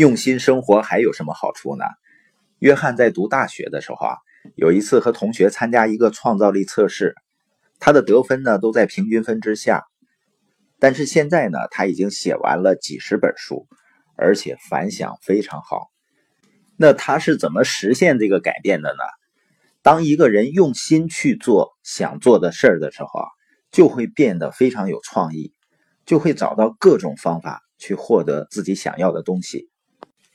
用心生活还有什么好处呢？约翰在读大学的时候啊，有一次和同学参加一个创造力测试，他的得分呢都在平均分之下。但是现在呢，他已经写完了几十本书，而且反响非常好。那他是怎么实现这个改变的呢？当一个人用心去做想做的事儿的时候啊，就会变得非常有创意，就会找到各种方法去获得自己想要的东西。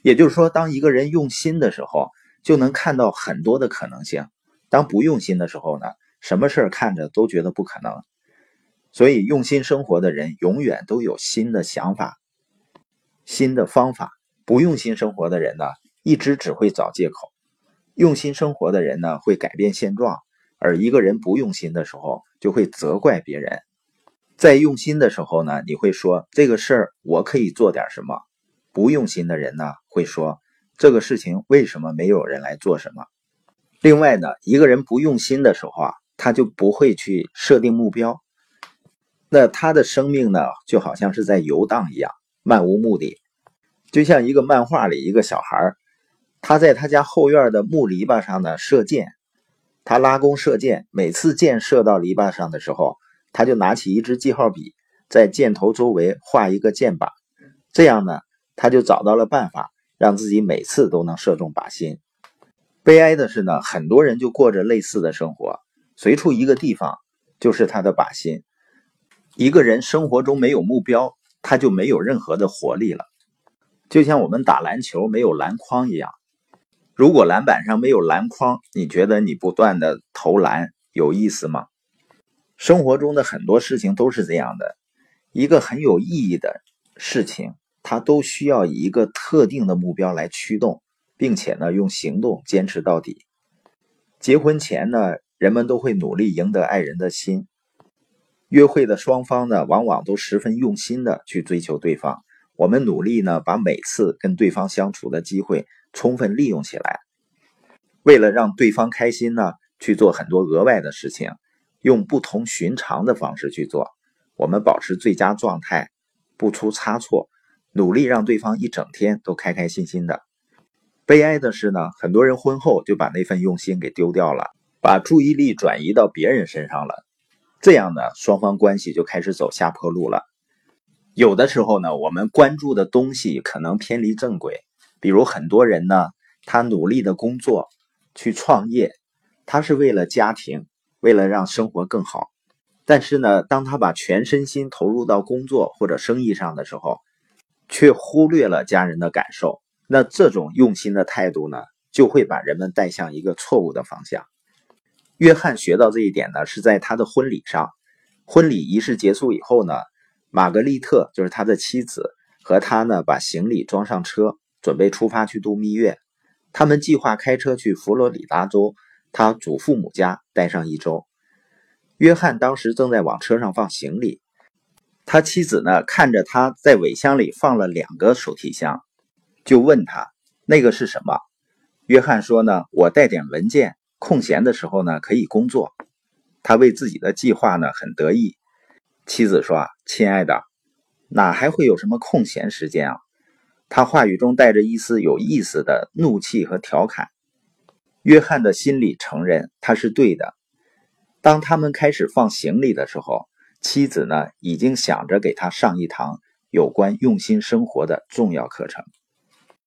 也就是说，当一个人用心的时候，就能看到很多的可能性；当不用心的时候呢，什么事儿看着都觉得不可能。所以，用心生活的人永远都有新的想法、新的方法；不用心生活的人呢，一直只会找借口。用心生活的人呢，会改变现状；而一个人不用心的时候，就会责怪别人。在用心的时候呢，你会说这个事儿我可以做点什么；不用心的人呢，会说这个事情为什么没有人来做什么。另外呢，一个人不用心的时候啊，他就不会去设定目标，那他的生命呢，就好像是在游荡一样，漫无目的，就像一个漫画里一个小孩。他在他家后院的木篱笆上呢射箭，他拉弓射箭，每次箭射到篱笆上的时候，他就拿起一支记号笔，在箭头周围画一个箭靶，这样呢，他就找到了办法，让自己每次都能射中靶心。悲哀的是呢，很多人就过着类似的生活，随处一个地方就是他的靶心。一个人生活中没有目标，他就没有任何的活力了，就像我们打篮球没有篮筐一样。如果篮板上没有篮筐，你觉得你不断的投篮有意思吗？生活中的很多事情都是这样的，一个很有意义的事情，它都需要以一个特定的目标来驱动，并且呢用行动坚持到底。结婚前呢，人们都会努力赢得爱人的心，约会的双方呢往往都十分用心的去追求对方。我们努力呢把每次跟对方相处的机会。充分利用起来，为了让对方开心呢，去做很多额外的事情，用不同寻常的方式去做。我们保持最佳状态，不出差错，努力让对方一整天都开开心心的。悲哀的是呢，很多人婚后就把那份用心给丢掉了，把注意力转移到别人身上了。这样呢，双方关系就开始走下坡路了。有的时候呢，我们关注的东西可能偏离正轨。比如很多人呢，他努力的工作，去创业，他是为了家庭，为了让生活更好。但是呢，当他把全身心投入到工作或者生意上的时候，却忽略了家人的感受。那这种用心的态度呢，就会把人们带向一个错误的方向。约翰学到这一点呢，是在他的婚礼上。婚礼仪式结束以后呢，玛格丽特就是他的妻子，和他呢把行李装上车。准备出发去度蜜月，他们计划开车去佛罗里达州他祖父母家待上一周。约翰当时正在往车上放行李，他妻子呢看着他在尾箱里放了两个手提箱，就问他那个是什么。约翰说呢，我带点文件，空闲的时候呢可以工作。他为自己的计划呢很得意。妻子说啊，亲爱的，哪还会有什么空闲时间啊？他话语中带着一丝有意思的怒气和调侃。约翰的心里承认他是对的。当他们开始放行李的时候，妻子呢已经想着给他上一堂有关用心生活的重要课程。